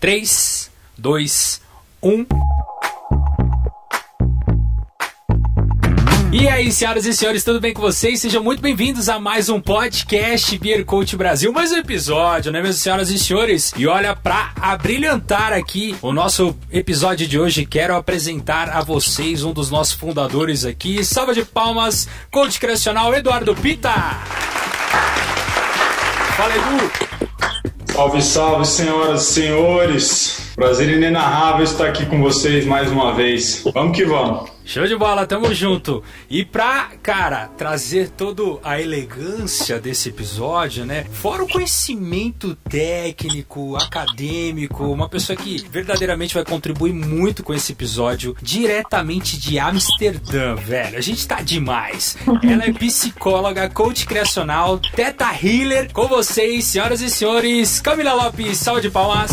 3, 2, 1. E aí, senhoras e senhores, tudo bem com vocês? Sejam muito bem-vindos a mais um podcast Beer Coach Brasil, mais um episódio, né, minhas senhoras e senhores? E olha, pra abrilhantar aqui o nosso episódio de hoje, quero apresentar a vocês um dos nossos fundadores aqui. Salva de palmas, coach criacional Eduardo Pita! Fala, Edu! Salve, salve, senhoras e senhores! Prazer inenarrável estar aqui com vocês mais uma vez. Vamos que vamos! Show de bola, tamo junto. E pra, cara, trazer toda a elegância desse episódio, né? Fora o conhecimento técnico, acadêmico, uma pessoa que verdadeiramente vai contribuir muito com esse episódio, diretamente de Amsterdã, velho. A gente tá demais. Ela é psicóloga, coach criacional, teta healer. Com vocês, senhoras e senhores, Camila Lopes, salve de palmas.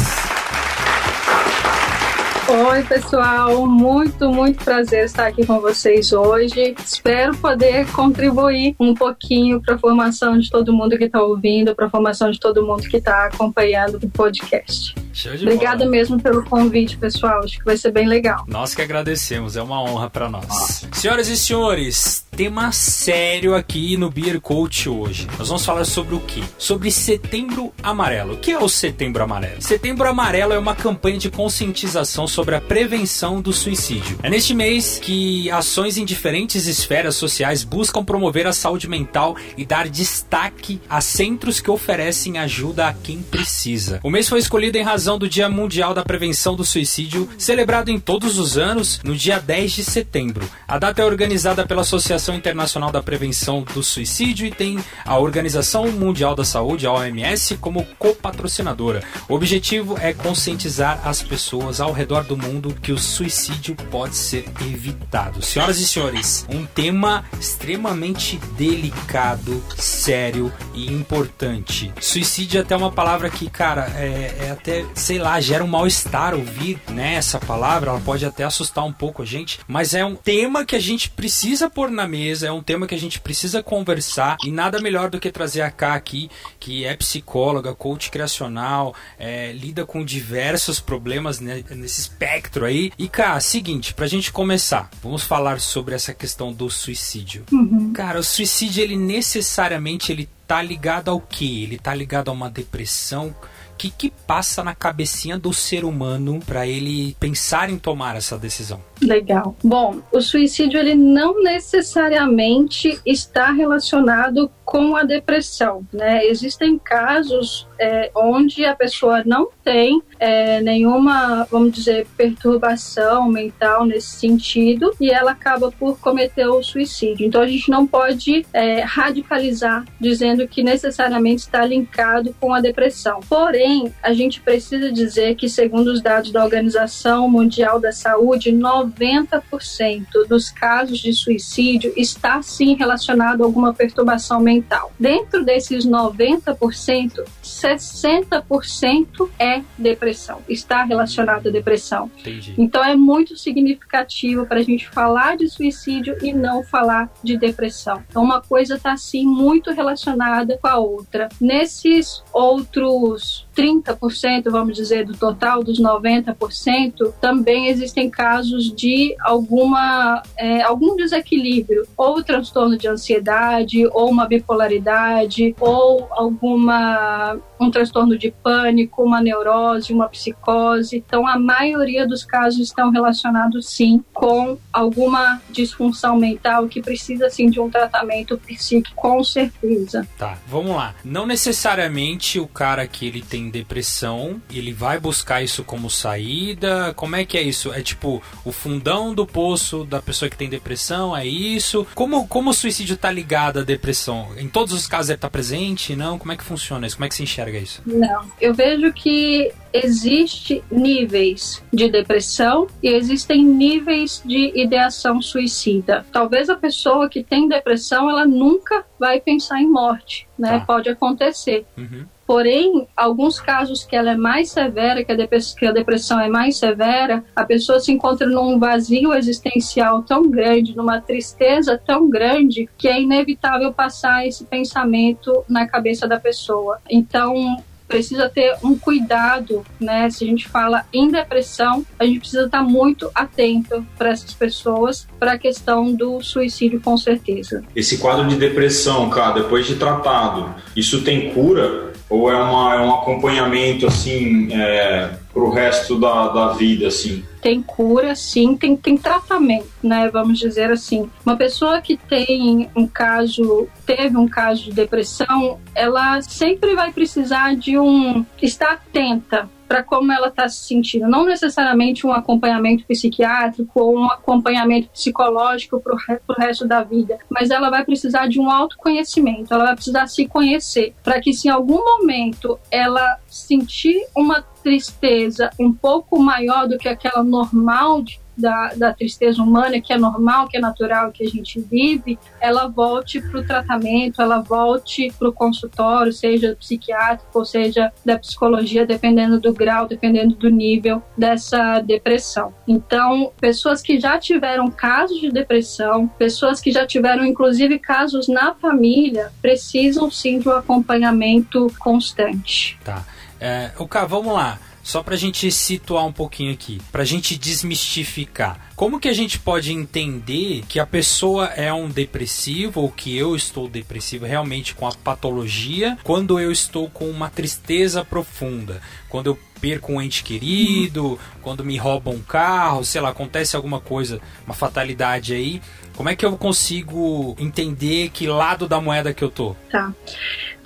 Oi, pessoal. Muito, muito prazer estar aqui com vocês hoje. Espero poder contribuir um pouquinho para a formação de todo mundo que está ouvindo, para a formação de todo mundo que está acompanhando o podcast. Obrigada bola. mesmo pelo convite, pessoal. Acho que vai ser bem legal. Nós que agradecemos, é uma honra para nós. Senhoras e senhores, tema sério aqui no Beer Coach hoje. Nós vamos falar sobre o quê? Sobre Setembro Amarelo. O que é o Setembro Amarelo? Setembro Amarelo é uma campanha de conscientização sobre a prevenção do suicídio. É neste mês que ações em diferentes esferas sociais buscam promover a saúde mental e dar destaque a centros que oferecem ajuda a quem precisa. O mês foi escolhido em razão do Dia Mundial da Prevenção do Suicídio, celebrado em todos os anos no dia 10 de setembro. A data é organizada pela Associação Internacional da Prevenção do Suicídio e tem a Organização Mundial da Saúde, a OMS, como copatrocinadora. O objetivo é conscientizar as pessoas ao redor do mundo que o suicídio pode ser evitado. Senhoras e senhores, um tema extremamente delicado, sério e importante. Suicídio é até uma palavra que, cara, é, é até, sei lá, gera um mal-estar ouvir né, essa palavra, ela pode até assustar um pouco a gente, mas é um tema que a gente precisa pôr na mesa, é um tema que a gente precisa conversar e nada melhor do que trazer a Cá aqui, que é psicóloga, coach criacional, é, lida com diversos problemas né, nesses espectro aí. E, cara, seguinte, pra gente começar, vamos falar sobre essa questão do suicídio. Uhum. Cara, o suicídio, ele necessariamente, ele tá ligado ao quê? Ele tá ligado a uma depressão, que, que passa na cabecinha do ser humano para ele pensar em tomar essa decisão? Legal. Bom, o suicídio ele não necessariamente está relacionado com a depressão, né? Existem casos é, onde a pessoa não tem é, nenhuma, vamos dizer, perturbação mental nesse sentido e ela acaba por cometer o suicídio. Então a gente não pode é, radicalizar dizendo que necessariamente está linkado com a depressão. Porém, a gente precisa dizer que, segundo os dados da Organização Mundial da Saúde, 90% dos casos de suicídio está sim relacionado a alguma perturbação mental. Dentro desses 90%, 60% é depressão, está relacionado à depressão. Entendi. Então é muito significativo para a gente falar de suicídio e não falar de depressão. Então uma coisa está sim muito relacionada com a outra. Nesses outros 30%, vamos dizer, do total dos 90%, também existem casos de alguma é, algum desequilíbrio, ou transtorno de ansiedade, ou uma bipolaridade, ou alguma um transtorno de pânico, uma neurose, uma psicose. Então, a maioria dos casos estão relacionados sim com alguma disfunção mental que precisa sim de um tratamento psíquico, com certeza. Tá, vamos lá. Não necessariamente o cara que ele tem depressão, ele vai buscar isso como saída. Como é que é isso? É tipo o fundão do poço da pessoa que tem depressão? É isso? Como, como o suicídio tá ligado à depressão? Em todos os casos ele tá presente? Não? Como é que funciona isso? Como é que se enxerga isso? Não. Eu vejo que existe níveis de depressão e existem níveis de ideação suicida. Talvez a pessoa que tem depressão ela nunca vai pensar em morte, né? Tá. Pode acontecer. Uhum. Porém, alguns casos que ela é mais severa, que a, depressão é mais severa, a pessoa se encontra num vazio existencial tão grande, numa tristeza tão grande, que é inevitável passar esse pensamento na cabeça da pessoa. Então, precisa ter um cuidado, né? Se a gente fala em depressão, a gente precisa estar muito atento para essas pessoas, para a questão do suicídio, com certeza. Esse quadro de depressão, cara, depois de tratado, isso tem cura? Ou é, uma, é um acompanhamento, assim, é, pro resto da, da vida, assim? Tem cura, sim, tem, tem tratamento, né? Vamos dizer assim. Uma pessoa que tem um caso, teve um caso de depressão, ela sempre vai precisar de um estar atenta para como ela está se sentindo. Não necessariamente um acompanhamento psiquiátrico ou um acompanhamento psicológico para o resto da vida, mas ela vai precisar de um autoconhecimento, ela vai precisar se conhecer, para que se em algum momento ela sentir uma tristeza um pouco maior do que aquela normal de da, da tristeza humana, que é normal, que é natural, que a gente vive, ela volte para o tratamento, ela volte para o consultório, seja psiquiátrico, ou seja da psicologia, dependendo do grau, dependendo do nível dessa depressão. Então, pessoas que já tiveram casos de depressão, pessoas que já tiveram inclusive casos na família, precisam sim de um acompanhamento constante. Tá. É, o Cá, vamos lá. Só para a gente situar um pouquinho aqui, para a gente desmistificar. Como que a gente pode entender que a pessoa é um depressivo ou que eu estou depressivo realmente com a patologia quando eu estou com uma tristeza profunda? Quando eu perco um ente querido, quando me roubam um carro, sei lá, acontece alguma coisa, uma fatalidade aí. Como é que eu consigo entender que lado da moeda que eu tô? Tá.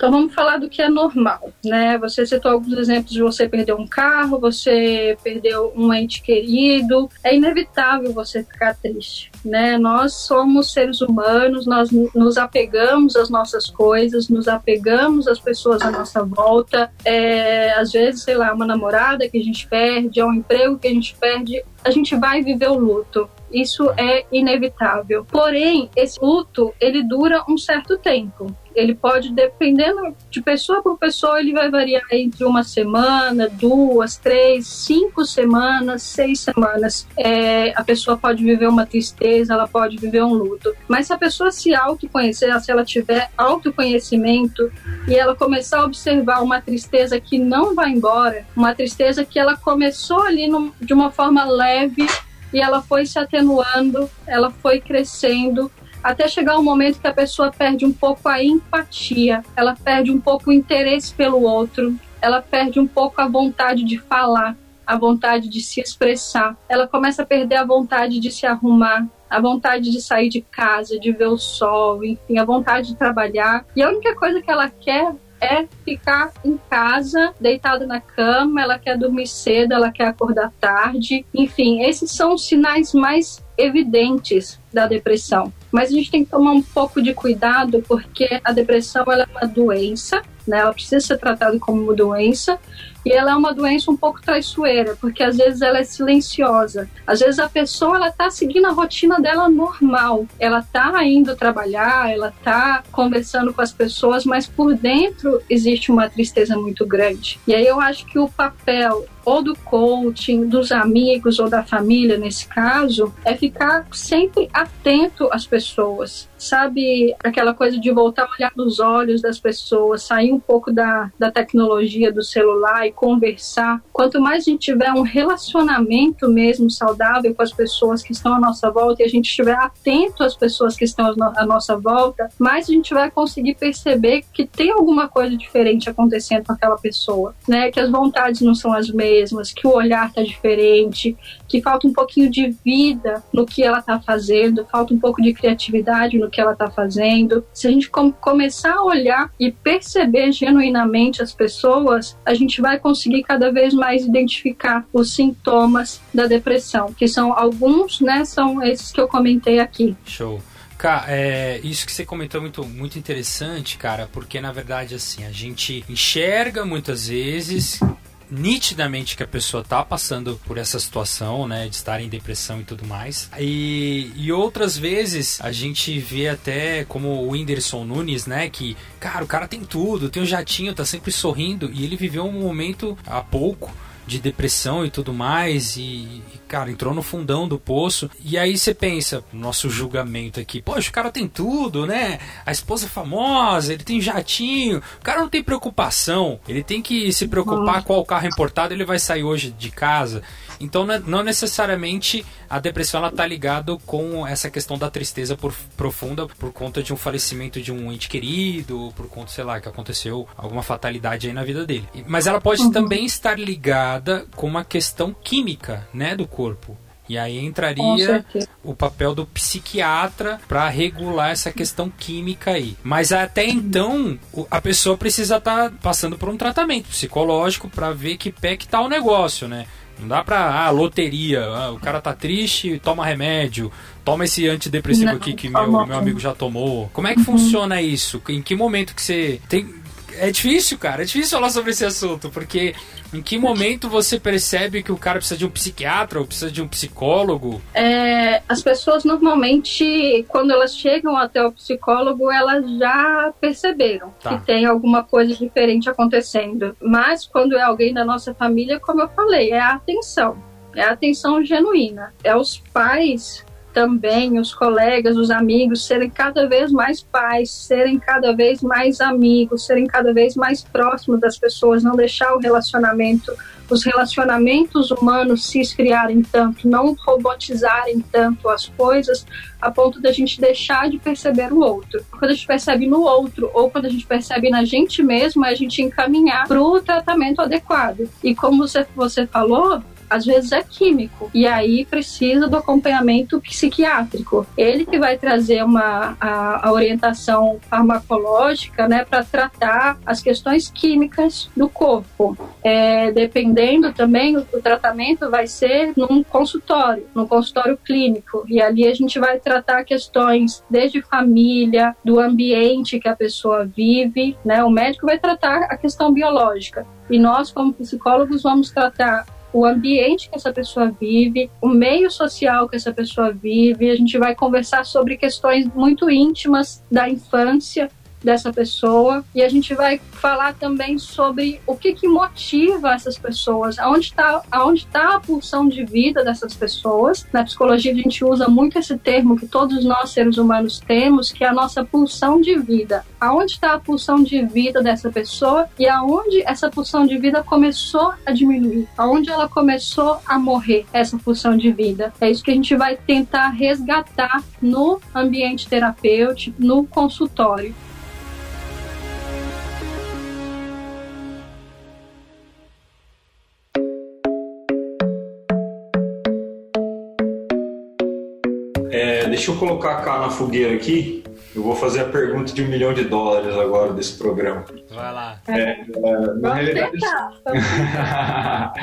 Então vamos falar do que é normal, né? Você citou alguns exemplos de você perder um carro, você perdeu um ente querido. É inevitável você ficar triste, né? Nós somos seres humanos, nós nos apegamos às nossas coisas, nos apegamos às pessoas à nossa volta. É, às vezes, sei lá, uma namorada que a gente perde, ou um emprego que a gente perde, a gente vai viver o luto. Isso é inevitável. Porém, esse luto, ele dura um certo tempo. Ele pode, dependendo de pessoa por pessoa, ele vai variar entre uma semana, duas, três, cinco semanas, seis semanas. É, a pessoa pode viver uma tristeza, ela pode viver um luto. Mas se a pessoa se autoconhecer, se ela tiver autoconhecimento e ela começar a observar uma tristeza que não vai embora, uma tristeza que ela começou ali no, de uma forma leve e ela foi se atenuando, ela foi crescendo, até chegar um momento que a pessoa perde um pouco a empatia, ela perde um pouco o interesse pelo outro, ela perde um pouco a vontade de falar, a vontade de se expressar, ela começa a perder a vontade de se arrumar, a vontade de sair de casa, de ver o sol, enfim, a vontade de trabalhar. E a única coisa que ela quer é ficar em casa, deitada na cama, ela quer dormir cedo, ela quer acordar tarde. Enfim, esses são os sinais mais evidentes da depressão. Mas a gente tem que tomar um pouco de cuidado porque a depressão ela é uma doença, né? Ela precisa ser tratada como uma doença e ela é uma doença um pouco traiçoeira, porque às vezes ela é silenciosa. Às vezes a pessoa ela tá seguindo a rotina dela normal. Ela tá indo trabalhar, ela tá conversando com as pessoas, mas por dentro existe uma tristeza muito grande. E aí eu acho que o papel ou do coaching, dos amigos ou da família, nesse caso, é ficar sempre atento às pessoas. Sabe, aquela coisa de voltar a olhar nos olhos das pessoas, sair um pouco da, da tecnologia do celular e conversar. Quanto mais a gente tiver um relacionamento mesmo saudável com as pessoas que estão à nossa volta e a gente estiver atento às pessoas que estão à nossa volta, mais a gente vai conseguir perceber que tem alguma coisa diferente acontecendo com aquela pessoa, né? Que as vontades não são as mesmas que o olhar está diferente, que falta um pouquinho de vida no que ela está fazendo, falta um pouco de criatividade no que ela está fazendo. Se a gente com começar a olhar e perceber genuinamente as pessoas, a gente vai conseguir cada vez mais identificar os sintomas da depressão, que são alguns, né? São esses que eu comentei aqui. Show. Cara, é, isso que você comentou é muito, muito interessante, cara, porque na verdade, assim, a gente enxerga muitas vezes nitidamente que a pessoa tá passando por essa situação, né, de estar em depressão e tudo mais. E, e outras vezes a gente vê até como o Whindersson Nunes, né, que, cara, o cara tem tudo, tem um jatinho, tá sempre sorrindo e ele viveu um momento há pouco de depressão e tudo mais, e, cara, entrou no fundão do poço. E aí você pensa, nosso julgamento aqui, poxa, o cara tem tudo, né? A esposa é famosa, ele tem jatinho, o cara não tem preocupação, ele tem que se preocupar qual carro importado ele vai sair hoje de casa. Então não necessariamente a depressão ela tá ligado com essa questão da tristeza por, profunda por conta de um falecimento de um ente querido, por conta, sei lá, que aconteceu alguma fatalidade aí na vida dele. Mas ela pode uhum. também estar ligada com uma questão química, né, do corpo. E aí entraria o papel do psiquiatra para regular essa questão química aí. Mas até então, a pessoa precisa estar tá passando por um tratamento psicológico para ver que pé que tá o negócio, né? Não dá pra, ah, loteria, ah, o cara tá triste, toma remédio, toma esse antidepressivo não, aqui que meu, meu amigo já tomou. Como é que uhum. funciona isso? Em que momento que você tem é difícil, cara. É difícil falar sobre esse assunto, porque em que momento você percebe que o cara precisa de um psiquiatra ou precisa de um psicólogo? É, as pessoas normalmente, quando elas chegam até o psicólogo, elas já perceberam tá. que tem alguma coisa diferente acontecendo. Mas quando é alguém da nossa família, como eu falei, é a atenção. É a atenção genuína. É os pais também os colegas, os amigos serem cada vez mais pais, serem cada vez mais amigos, serem cada vez mais próximos das pessoas, não deixar o relacionamento, os relacionamentos humanos se esfriarem tanto, não robotizarem tanto as coisas a ponto da gente deixar de perceber o outro. Quando a gente percebe no outro ou quando a gente percebe na gente mesmo, é a gente encaminhar para o tratamento adequado. E como você, você falou, às vezes é químico, e aí precisa do acompanhamento psiquiátrico. Ele que vai trazer uma, a, a orientação farmacológica né, para tratar as questões químicas do corpo. É, dependendo também, o, o tratamento vai ser num consultório, num consultório clínico, e ali a gente vai tratar questões desde família, do ambiente que a pessoa vive, né? O médico vai tratar a questão biológica e nós, como psicólogos, vamos tratar o ambiente que essa pessoa vive, o meio social que essa pessoa vive. A gente vai conversar sobre questões muito íntimas da infância dessa pessoa e a gente vai falar também sobre o que, que motiva essas pessoas, aonde está aonde tá a pulsão de vida dessas pessoas. Na psicologia a gente usa muito esse termo que todos nós seres humanos temos, que é a nossa pulsão de vida. Aonde está a pulsão de vida dessa pessoa e aonde essa pulsão de vida começou a diminuir, aonde ela começou a morrer essa pulsão de vida. É isso que a gente vai tentar resgatar no ambiente terapêutico, no consultório. Deixa eu colocar cá na fogueira aqui. Eu vou fazer a pergunta de um milhão de dólares agora desse programa. Vai lá. É, é, na realidade,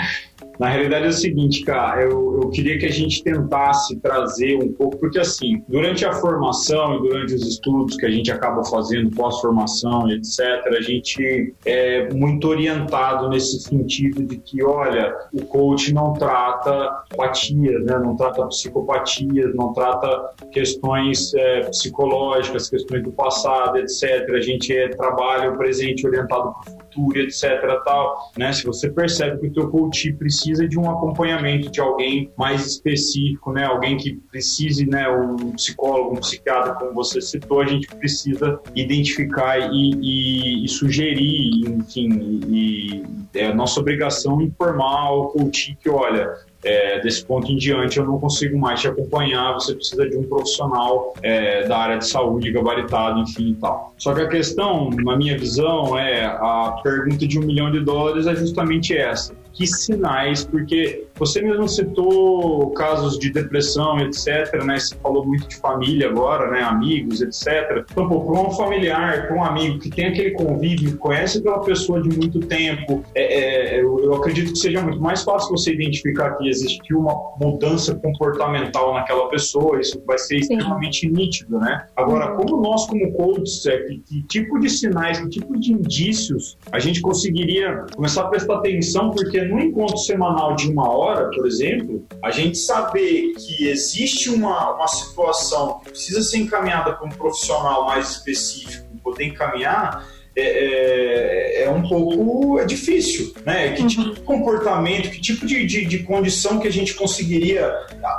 Na realidade é o seguinte, cara, eu, eu queria que a gente tentasse trazer um pouco, porque assim, durante a formação e durante os estudos que a gente acaba fazendo pós-formação, etc., a gente é muito orientado nesse sentido de que, olha, o coach não trata apatias, né? não trata psicopatias, não trata questões é, psicológicas, questões do passado, etc. A gente é, trabalha o presente orientado para o futuro, etc. Tal, né? Se você percebe que o teu coach precisa de um acompanhamento de alguém mais específico, né? Alguém que precise, né? Um psicólogo, um psiquiatra, como você citou, a gente precisa identificar e, e, e sugerir, enfim, e, é nossa obrigação informar o coach que, olha, é, desse ponto em diante eu não consigo mais te acompanhar, você precisa de um profissional é, da área de saúde gabaritado, enfim e tal. Só que a questão, na minha visão, é a pergunta de um milhão de dólares é justamente essa que sinais, porque você mesmo citou casos de depressão, etc, né? Você falou muito de família agora, né? Amigos, etc. Então, pô, para um familiar, para um amigo que tem aquele convívio, conhece aquela pessoa de muito tempo, é, é, eu, acredito que seja muito mais fácil você identificar que existiu uma mudança comportamental naquela pessoa, isso vai ser Sim. extremamente nítido, né? Agora, uhum. como nós, como coaches, é, que, que tipo de sinais, que tipo de indícios a gente conseguiria começar a prestar atenção, porque no encontro semanal de uma hora, por exemplo, a gente saber que existe uma, uma situação que precisa ser encaminhada para um profissional mais específico, poder encaminhar, é, é, é, um pouco é difícil, né? Que tipo de comportamento, que tipo de, de, de, condição que a gente conseguiria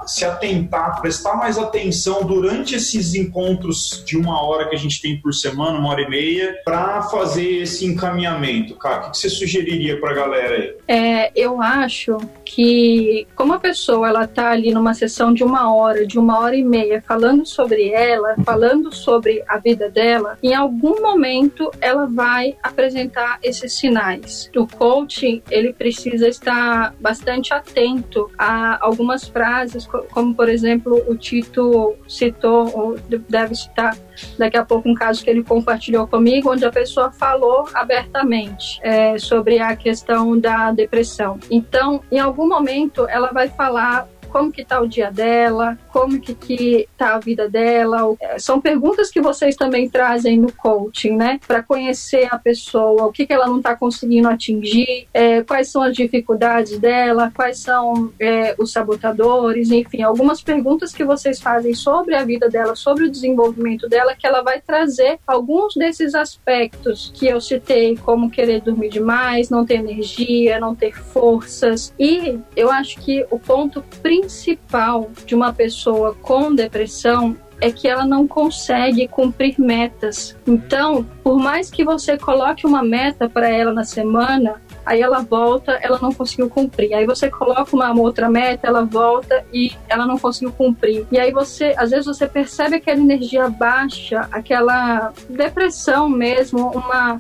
se atentar, prestar mais atenção durante esses encontros de uma hora que a gente tem por semana, uma hora e meia, para fazer esse encaminhamento, cara? O que, você sugeriria para a galera aí? É, eu acho que como a pessoa ela tá ali numa sessão de uma hora, de uma hora e meia, falando sobre ela, falando sobre a vida dela, em algum momento ela vai apresentar esses sinais. O coaching, ele precisa estar bastante atento a algumas frases, como por exemplo, o Tito citou, ou deve citar daqui a pouco um caso que ele compartilhou comigo, onde a pessoa falou abertamente é, sobre a questão da depressão. Então, em algum momento, ela vai falar como que tá o dia dela, como que, que tá a vida dela. É, são perguntas que vocês também trazem no coaching, né? Para conhecer a pessoa, o que, que ela não está conseguindo atingir, é, quais são as dificuldades dela, quais são é, os sabotadores, enfim, algumas perguntas que vocês fazem sobre a vida dela, sobre o desenvolvimento dela, que ela vai trazer alguns desses aspectos que eu citei, como querer dormir demais, não ter energia, não ter forças. E eu acho que o ponto principal de uma pessoa com depressão é que ela não consegue cumprir metas. Então, por mais que você coloque uma meta para ela na semana, aí ela volta, ela não conseguiu cumprir. Aí você coloca uma outra meta, ela volta e ela não conseguiu cumprir. E aí você, às vezes você percebe aquela energia baixa, aquela depressão mesmo, uma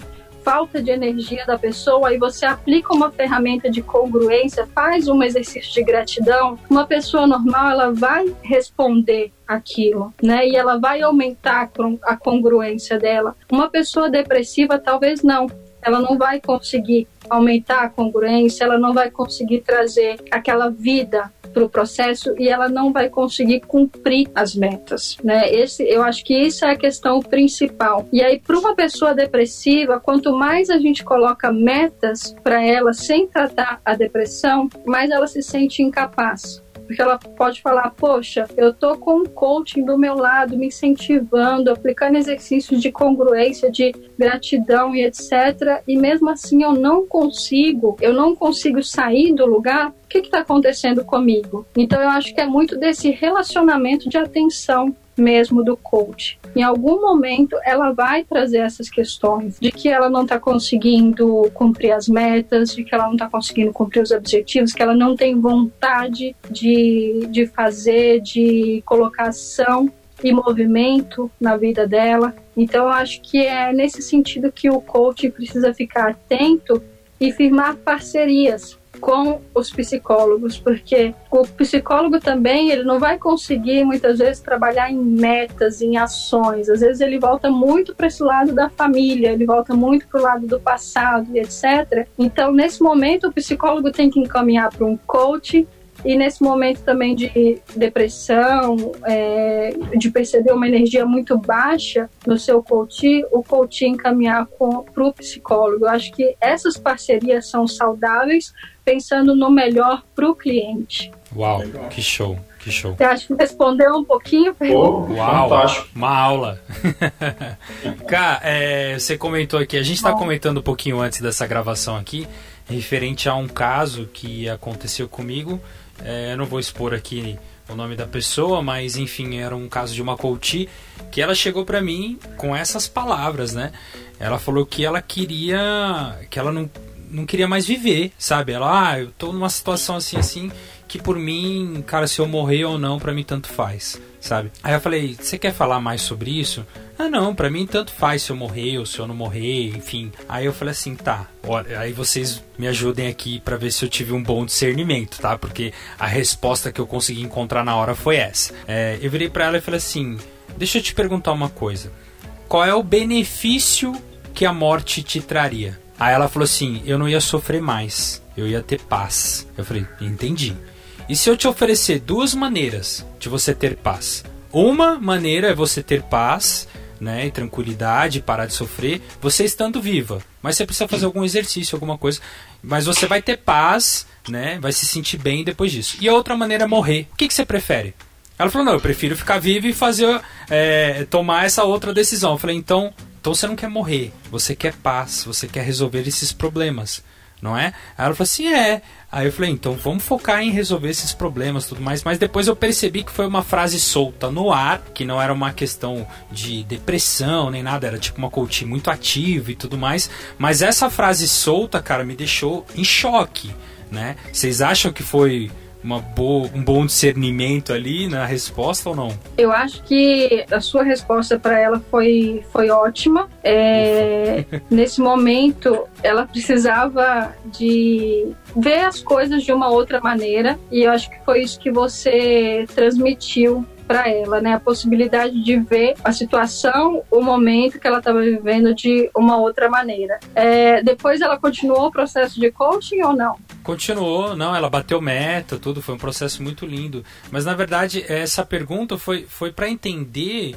falta de energia da pessoa e você aplica uma ferramenta de congruência, faz um exercício de gratidão, uma pessoa normal ela vai responder aquilo, né? E ela vai aumentar a congruência dela. Uma pessoa depressiva talvez não. Ela não vai conseguir aumentar a congruência, ela não vai conseguir trazer aquela vida o processo e ela não vai conseguir cumprir as metas, né? Esse, eu acho que isso é a questão principal. E aí, para uma pessoa depressiva, quanto mais a gente coloca metas para ela sem tratar a depressão, mais ela se sente incapaz porque ela pode falar, poxa, eu tô com um coaching do meu lado, me incentivando, aplicando exercícios de congruência, de gratidão e etc. E mesmo assim eu não consigo, eu não consigo sair do lugar. O que está acontecendo comigo? Então eu acho que é muito desse relacionamento de atenção mesmo do coach. Em algum momento ela vai trazer essas questões de que ela não está conseguindo cumprir as metas, de que ela não está conseguindo cumprir os objetivos, que ela não tem vontade de, de fazer, de colocação e movimento na vida dela. Então eu acho que é nesse sentido que o coach precisa ficar atento e firmar parcerias com os psicólogos, porque o psicólogo também ele não vai conseguir muitas vezes trabalhar em metas, em ações. Às vezes ele volta muito para esse lado da família, ele volta muito para o lado do passado e etc. Então, nesse momento, o psicólogo tem que encaminhar para um coach e nesse momento também de depressão, é, de perceber uma energia muito baixa no seu coach, o coach encaminhar para o psicólogo. Eu acho que essas parcerias são saudáveis, pensando no melhor para o cliente. Uau, que show. Que show. Você acha que respondeu um pouquinho? Oh, Uau, fantástico. uma aula. Cá, é, você comentou aqui, a gente está comentando um pouquinho antes dessa gravação aqui, referente a um caso que aconteceu comigo é, eu não vou expor aqui o nome da pessoa, mas enfim, era um caso de uma coach que ela chegou para mim com essas palavras, né? Ela falou que ela queria, que ela não, não queria mais viver, sabe? Ela, ah, eu tô numa situação assim assim que por mim, cara, se eu morrer ou não, para mim tanto faz, sabe? Aí eu falei, você quer falar mais sobre isso? Ah, não, para mim tanto faz se eu morrer ou se eu não morrer, enfim. Aí eu falei assim, tá, olha, aí vocês me ajudem aqui para ver se eu tive um bom discernimento, tá? Porque a resposta que eu consegui encontrar na hora foi essa. É, eu virei para ela e falei assim, deixa eu te perguntar uma coisa. Qual é o benefício que a morte te traria? Aí ela falou assim, eu não ia sofrer mais, eu ia ter paz. Eu falei, entendi. E se eu te oferecer duas maneiras de você ter paz? Uma maneira é você ter paz né, e tranquilidade, parar de sofrer, você estando viva. Mas você precisa fazer algum exercício, alguma coisa. Mas você vai ter paz, né, vai se sentir bem depois disso. E a outra maneira é morrer. O que, que você prefere? Ela falou, não, eu prefiro ficar viva e fazer, é, tomar essa outra decisão. Eu falei, então, então você não quer morrer, você quer paz, você quer resolver esses problemas não é? Aí ela falou assim, é. Aí eu falei, então vamos focar em resolver esses problemas tudo mais. Mas depois eu percebi que foi uma frase solta no ar, que não era uma questão de depressão nem nada, era tipo uma coach muito ativa e tudo mais. Mas essa frase solta, cara, me deixou em choque, né? Vocês acham que foi uma boa, um bom discernimento ali na resposta ou não? Eu acho que a sua resposta para ela foi, foi ótima. É, nesse momento, ela precisava de ver as coisas de uma outra maneira e eu acho que foi isso que você transmitiu para ela, né? A possibilidade de ver a situação, o momento que ela estava vivendo de uma outra maneira. É, depois ela continuou o processo de coaching ou não? Continuou, não, ela bateu meta, tudo, foi um processo muito lindo. Mas na verdade, essa pergunta foi, foi para entender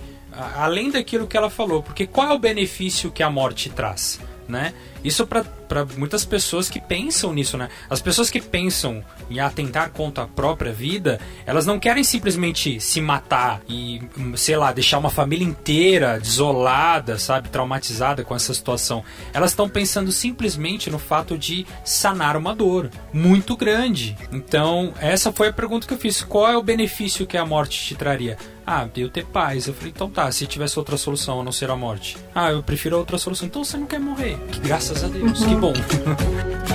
além daquilo que ela falou, porque qual é o benefício que a morte traz? Né? Isso para muitas pessoas que pensam nisso, né? As pessoas que pensam em atentar contra a própria vida, elas não querem simplesmente se matar e, sei lá, deixar uma família inteira desolada, sabe, traumatizada com essa situação. Elas estão pensando simplesmente no fato de sanar uma dor muito grande. Então, essa foi a pergunta que eu fiz. Qual é o benefício que a morte te traria? Ah, eu ter paz. Eu falei, então tá, se tivesse outra solução a não ser a morte. Ah, eu prefiro outra solução. Então você não quer morrer. Que, graças a Deus, uhum. que bom. Então.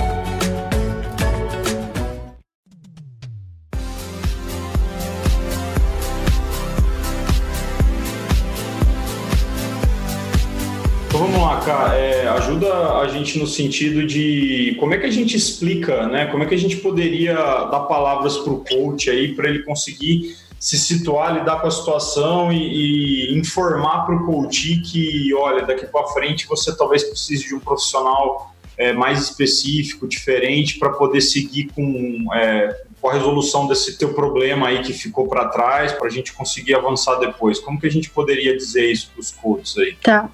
É, ajuda a gente no sentido de como é que a gente explica, né? Como é que a gente poderia dar palavras para o coach aí para ele conseguir se situar, lidar com a situação e, e informar para o coach que, olha, daqui para frente você talvez precise de um profissional é, mais específico, diferente, para poder seguir com, é, com a resolução desse teu problema aí que ficou para trás, para a gente conseguir avançar depois. Como que a gente poderia dizer isso para os coaches aí? Tá.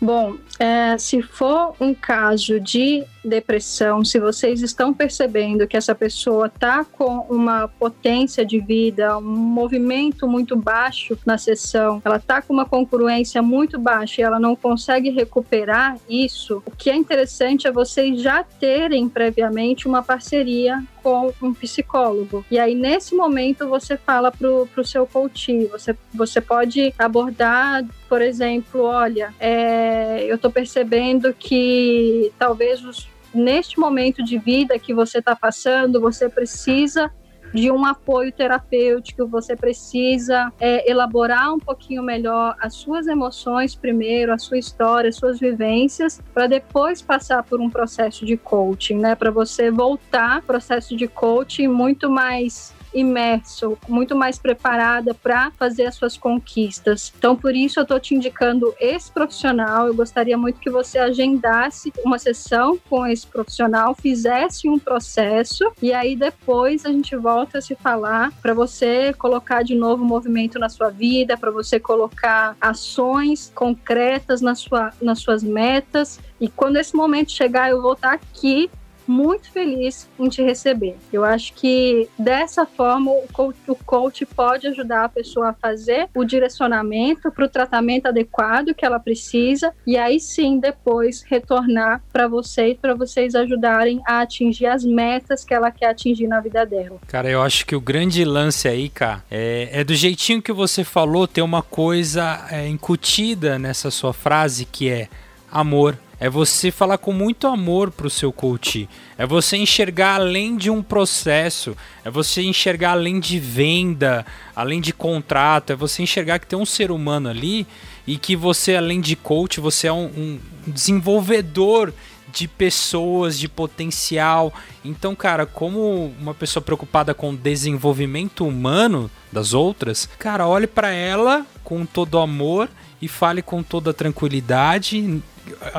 Bom, é, se for um caso de depressão, se vocês estão percebendo que essa pessoa está com uma potência de vida, um movimento muito baixo na sessão, ela está com uma congruência muito baixa e ela não consegue recuperar isso, o que é interessante é vocês já terem previamente uma parceria com um psicólogo. E aí, nesse momento, você fala para o seu coach, você, você pode abordar, por exemplo, olha, é, eu estou percebendo que talvez os neste momento de vida que você está passando, você precisa de um apoio terapêutico, você precisa é, elaborar um pouquinho melhor as suas emoções primeiro, a sua história, as suas vivências, para depois passar por um processo de coaching, né? Para você voltar processo de coaching muito mais imerso, muito mais preparada para fazer as suas conquistas. Então, por isso eu estou te indicando esse profissional. Eu gostaria muito que você agendasse uma sessão com esse profissional, fizesse um processo e aí depois a gente volta a se falar para você colocar de novo movimento na sua vida, para você colocar ações concretas na sua, nas suas metas. E quando esse momento chegar, eu vou estar aqui muito feliz em te receber. Eu acho que dessa forma o coach, o coach pode ajudar a pessoa a fazer o direcionamento para o tratamento adequado que ela precisa e aí sim depois retornar para vocês para vocês ajudarem a atingir as metas que ela quer atingir na vida dela. Cara, eu acho que o grande lance aí, cara, é, é do jeitinho que você falou, ter uma coisa é, incutida nessa sua frase que é amor é você falar com muito amor para o seu coach. É você enxergar além de um processo. É você enxergar além de venda, além de contrato. É você enxergar que tem um ser humano ali e que você, além de coach, você é um, um desenvolvedor de pessoas, de potencial. Então, cara, como uma pessoa preocupada com o desenvolvimento humano das outras, cara, olhe para ela com todo amor e fale com toda tranquilidade,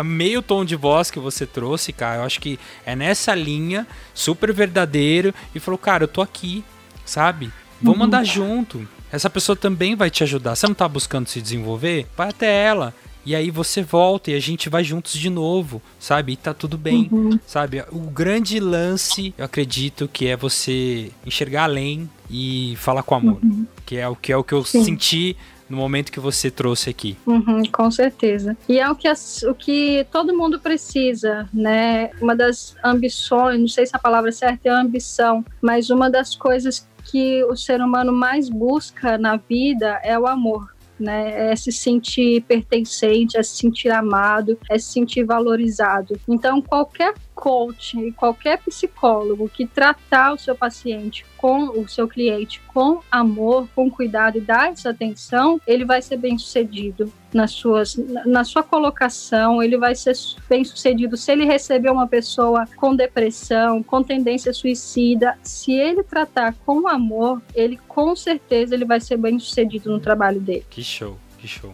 meio tom de voz que você trouxe, cara, eu acho que é nessa linha, super verdadeiro, e falou, cara, eu tô aqui, sabe? Vamos uhum. andar junto. Essa pessoa também vai te ajudar. Você não tá buscando se desenvolver? Vai até ela. E aí você volta e a gente vai juntos de novo, sabe? E tá tudo bem, uhum. sabe? O grande lance, eu acredito, que é você enxergar além e falar com amor. Uhum. Que é o que é o que eu Sim. senti no momento que você trouxe aqui. Uhum, com certeza. E é o que, as, o que todo mundo precisa, né? Uma das ambições, não sei se a palavra certa é ambição, mas uma das coisas que o ser humano mais busca na vida é o amor né? É se sentir pertencente, é se sentir amado, é se sentir valorizado. Então, qualquer coach, qualquer psicólogo que tratar o seu paciente com o seu cliente com amor, com cuidado e dar essa atenção, ele vai ser bem sucedido nas suas, na sua colocação, ele vai ser bem sucedido se ele receber uma pessoa com depressão, com tendência suicida, se ele tratar com amor, ele com certeza ele vai ser bem sucedido no trabalho dele. Que show, que show.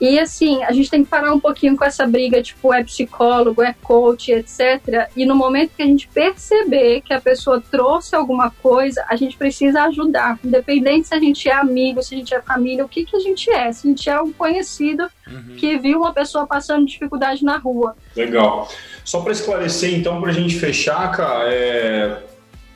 E assim, a gente tem que parar um pouquinho com essa briga, tipo, é psicólogo, é coach, etc. E no momento que a gente perceber que a pessoa trouxe alguma coisa, a gente precisa ajudar. Independente se a gente é amigo, se a gente é família, o que, que a gente é. Se a gente é um conhecido uhum. que viu uma pessoa passando dificuldade na rua. Legal. Só para esclarecer, então, para a gente fechar, cara, é,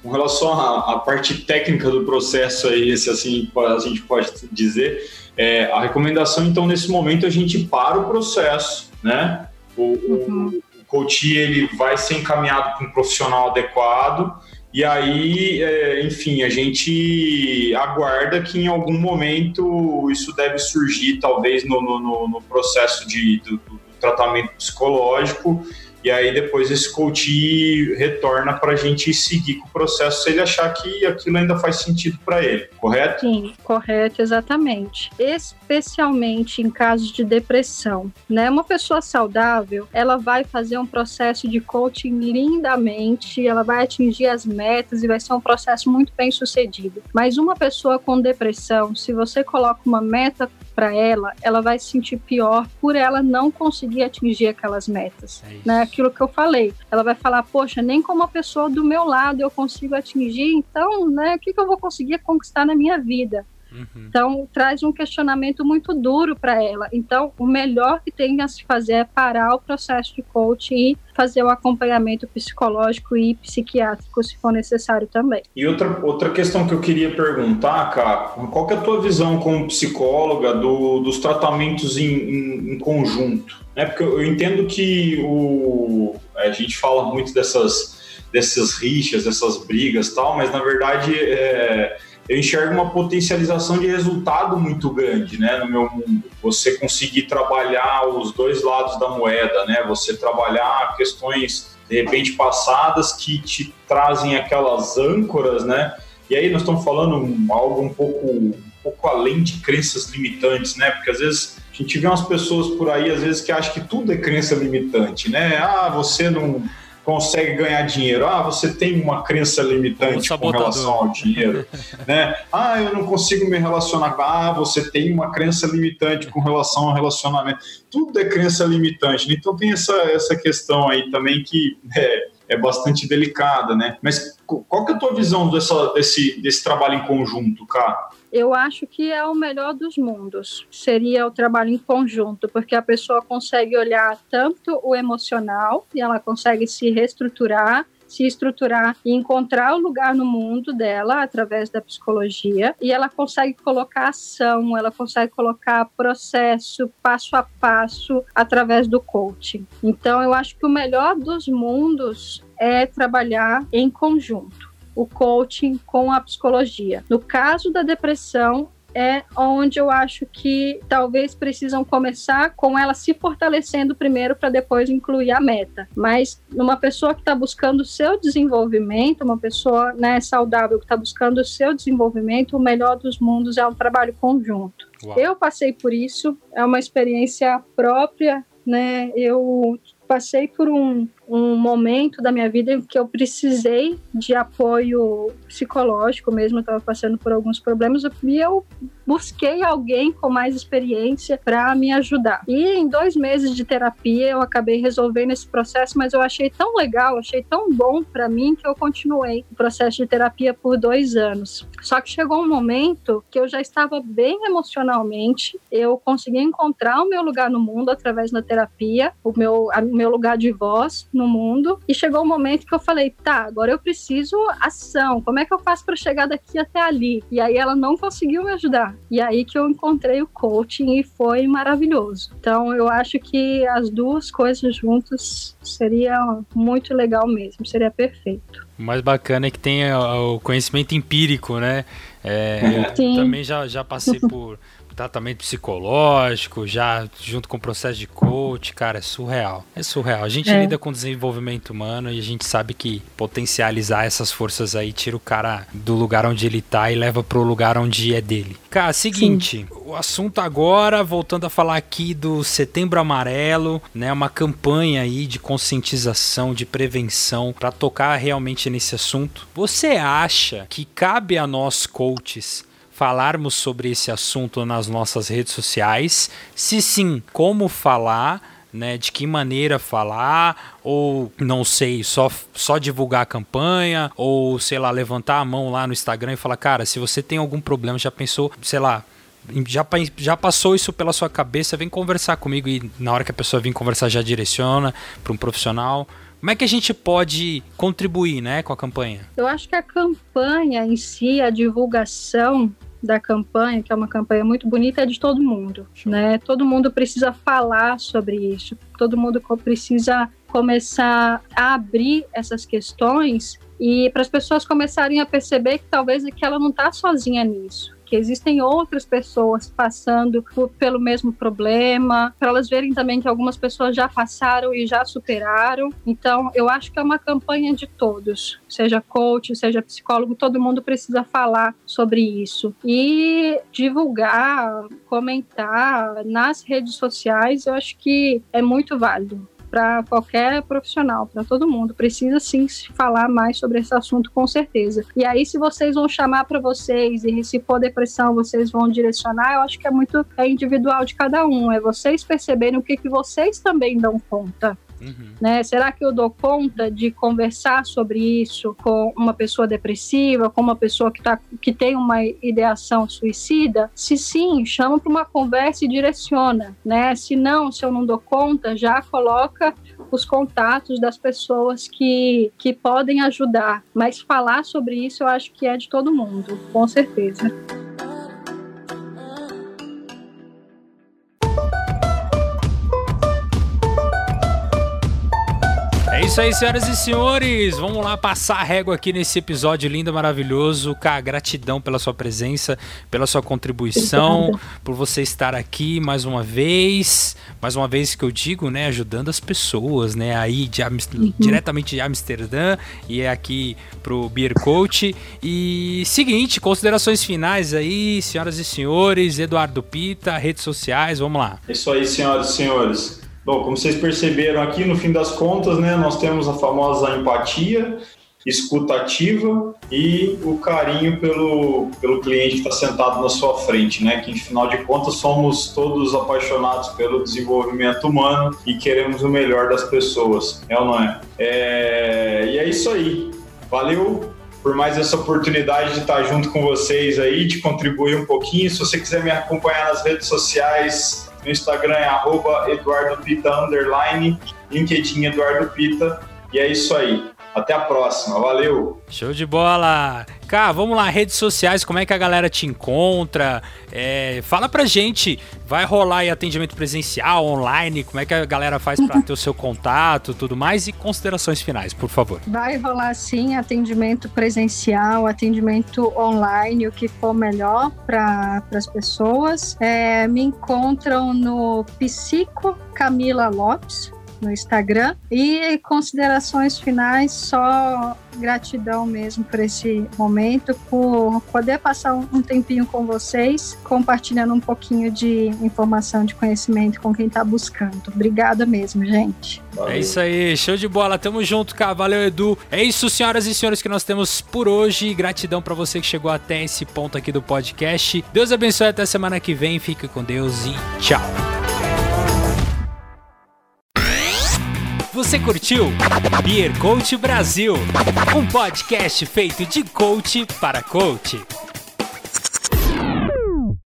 com relação à, à, parte técnica do processo aí, se assim a gente pode dizer, é, a recomendação, então, nesse momento, a gente para o processo, né? O, uhum. o, coach, ele vai ser encaminhado para um profissional adequado e aí, é, enfim, a gente aguarda que em algum momento isso deve surgir, talvez no, no, no processo de, do, do tratamento psicológico, e aí depois esse coach retorna para a gente seguir com o processo se ele achar que aquilo ainda faz sentido para ele, correto? Sim, correto, exatamente. Especialmente em casos de depressão, né? Uma pessoa saudável, ela vai fazer um processo de coaching lindamente, ela vai atingir as metas e vai ser um processo muito bem sucedido. Mas uma pessoa com depressão, se você coloca uma meta para ela, ela vai se sentir pior por ela não conseguir atingir aquelas metas. É né? Aquilo que eu falei. Ela vai falar, poxa, nem como a pessoa do meu lado eu consigo atingir, então, né, o que, que eu vou conseguir conquistar na minha vida? Uhum. Então, traz um questionamento muito duro para ela. Então, o melhor que tem a se fazer é parar o processo de coaching e fazer o acompanhamento psicológico e psiquiátrico, se for necessário também. E outra, outra questão que eu queria perguntar, cara, qual que é a tua visão como psicóloga do, dos tratamentos em, em, em conjunto? Né? Porque eu entendo que o, a gente fala muito dessas, dessas rixas, dessas brigas tal, mas na verdade é, eu enxergo uma potencialização de resultado muito grande, né, no meu mundo. Você conseguir trabalhar os dois lados da moeda, né, você trabalhar questões de repente passadas que te trazem aquelas âncoras, né, e aí nós estamos falando algo um pouco, um pouco além de crenças limitantes, né, porque às vezes a gente vê umas pessoas por aí, às vezes, que acham que tudo é crença limitante, né, ah, você não consegue ganhar dinheiro. Ah, você tem uma crença limitante com relação ao dinheiro, né? Ah, eu não consigo me relacionar. Ah, você tem uma crença limitante com relação ao relacionamento. Tudo é crença limitante. Né? Então tem essa, essa questão aí também que é, é bastante delicada, né? Mas qual que é a tua visão dessa, desse, desse trabalho em conjunto, cara? Eu acho que é o melhor dos mundos. Seria o trabalho em conjunto, porque a pessoa consegue olhar tanto o emocional e ela consegue se reestruturar se estruturar e encontrar o lugar no mundo dela através da psicologia e ela consegue colocar ação, ela consegue colocar processo passo a passo através do coaching. Então eu acho que o melhor dos mundos é trabalhar em conjunto o coaching com a psicologia. No caso da depressão, é onde eu acho que talvez precisam começar com ela se fortalecendo primeiro para depois incluir a meta. Mas numa pessoa que está buscando o seu desenvolvimento, uma pessoa né, saudável que está buscando o seu desenvolvimento, o melhor dos mundos é um trabalho conjunto. Uau. Eu passei por isso, é uma experiência própria, né? Eu passei por um, um momento da minha vida em que eu precisei de apoio psicológico mesmo, eu estava passando por alguns problemas e eu busquei alguém com mais experiência para me ajudar. E em dois meses de terapia eu acabei resolvendo esse processo, mas eu achei tão legal, achei tão bom para mim que eu continuei o processo de terapia por dois anos. Só que chegou um momento que eu já estava bem emocionalmente, eu consegui encontrar o meu lugar no mundo através da terapia, o meu, o meu lugar de voz no mundo. E chegou um momento que eu falei, tá, agora eu preciso ação. Como é que eu faço para chegar daqui até ali? E aí ela não conseguiu me ajudar. E aí que eu encontrei o coaching e foi maravilhoso. Então eu acho que as duas coisas juntas seria muito legal mesmo, seria perfeito. O mais bacana é que tem o conhecimento empírico, né? É, eu também já, já passei por tratamento psicológico, já junto com o processo de coach, cara, é surreal. É surreal. A gente é. lida com desenvolvimento humano e a gente sabe que potencializar essas forças aí tira o cara do lugar onde ele tá e leva pro lugar onde é dele. Cara, seguinte, Sim. o assunto agora, voltando a falar aqui do Setembro Amarelo, né, uma campanha aí de conscientização, de prevenção para tocar realmente nesse assunto. Você acha que cabe a nós coaches falarmos sobre esse assunto nas nossas redes sociais? Se sim, como falar? Né, de que maneira falar, ou não sei, só, só divulgar a campanha, ou sei lá, levantar a mão lá no Instagram e falar, cara, se você tem algum problema, já pensou, sei lá, já, já passou isso pela sua cabeça, vem conversar comigo e na hora que a pessoa vir conversar já direciona para um profissional. Como é que a gente pode contribuir né, com a campanha? Eu acho que a campanha em si, a divulgação da campanha, que é uma campanha muito bonita, é de todo mundo, né? Todo mundo precisa falar sobre isso, todo mundo precisa começar a abrir essas questões e para as pessoas começarem a perceber que talvez que ela não está sozinha nisso que existem outras pessoas passando por, pelo mesmo problema, para elas verem também que algumas pessoas já passaram e já superaram. Então, eu acho que é uma campanha de todos, seja coach, seja psicólogo, todo mundo precisa falar sobre isso e divulgar, comentar nas redes sociais. Eu acho que é muito válido para qualquer profissional, para todo mundo. Precisa sim se falar mais sobre esse assunto, com certeza. E aí, se vocês vão chamar para vocês e se for depressão, vocês vão direcionar, eu acho que é muito é individual de cada um. É vocês perceberem o que, que vocês também dão conta. Uhum. Né? Será que eu dou conta de conversar sobre isso com uma pessoa depressiva, com uma pessoa que, tá, que tem uma ideação suicida? Se sim, chama para uma conversa e direciona. Né? Se não, se eu não dou conta, já coloca os contatos das pessoas que, que podem ajudar. Mas falar sobre isso eu acho que é de todo mundo, com certeza. Isso aí, senhoras e senhores. Vamos lá passar a régua aqui nesse episódio lindo, maravilhoso. Cá, gratidão pela sua presença, pela sua contribuição, por você estar aqui mais uma vez. Mais uma vez que eu digo, né, ajudando as pessoas, né, aí de uhum. diretamente de Amsterdã e é aqui pro Beer Coach. E seguinte, considerações finais aí, senhoras e senhores, Eduardo Pita, redes sociais, vamos lá. É isso aí, senhoras e senhores. Bom, como vocês perceberam aqui, no fim das contas, né, nós temos a famosa empatia, escutativa e o carinho pelo, pelo cliente que está sentado na sua frente, né? Que, afinal de contas, somos todos apaixonados pelo desenvolvimento humano e queremos o melhor das pessoas, é ou não é? é... E é isso aí. Valeu por mais essa oportunidade de estar junto com vocês aí, de contribuir um pouquinho. Se você quiser me acompanhar nas redes sociais, no Instagram é arroba Eduardo Pita, underline, LinkedIn Eduardo Pita. E é isso aí. Até a próxima. Valeu! Show de bola! Cá, vamos lá, redes sociais, como é que a galera te encontra? É, fala pra gente, vai rolar aí atendimento presencial, online, como é que a galera faz para ter o seu contato tudo mais? E considerações finais, por favor. Vai rolar sim atendimento presencial, atendimento online, o que for melhor para as pessoas. É, me encontram no Psico Camila Lopes, no Instagram. E considerações finais, só gratidão mesmo por esse momento, por poder passar um tempinho com vocês, compartilhando um pouquinho de informação, de conhecimento com quem está buscando. Obrigada mesmo, gente. Valeu. É isso aí, show de bola. Tamo junto, cara. Valeu, Edu. É isso, senhoras e senhores, que nós temos por hoje. Gratidão para você que chegou até esse ponto aqui do podcast. Deus abençoe até semana que vem. Fica com Deus e tchau. Você curtiu? Beer Coach Brasil, um podcast feito de coach para coach.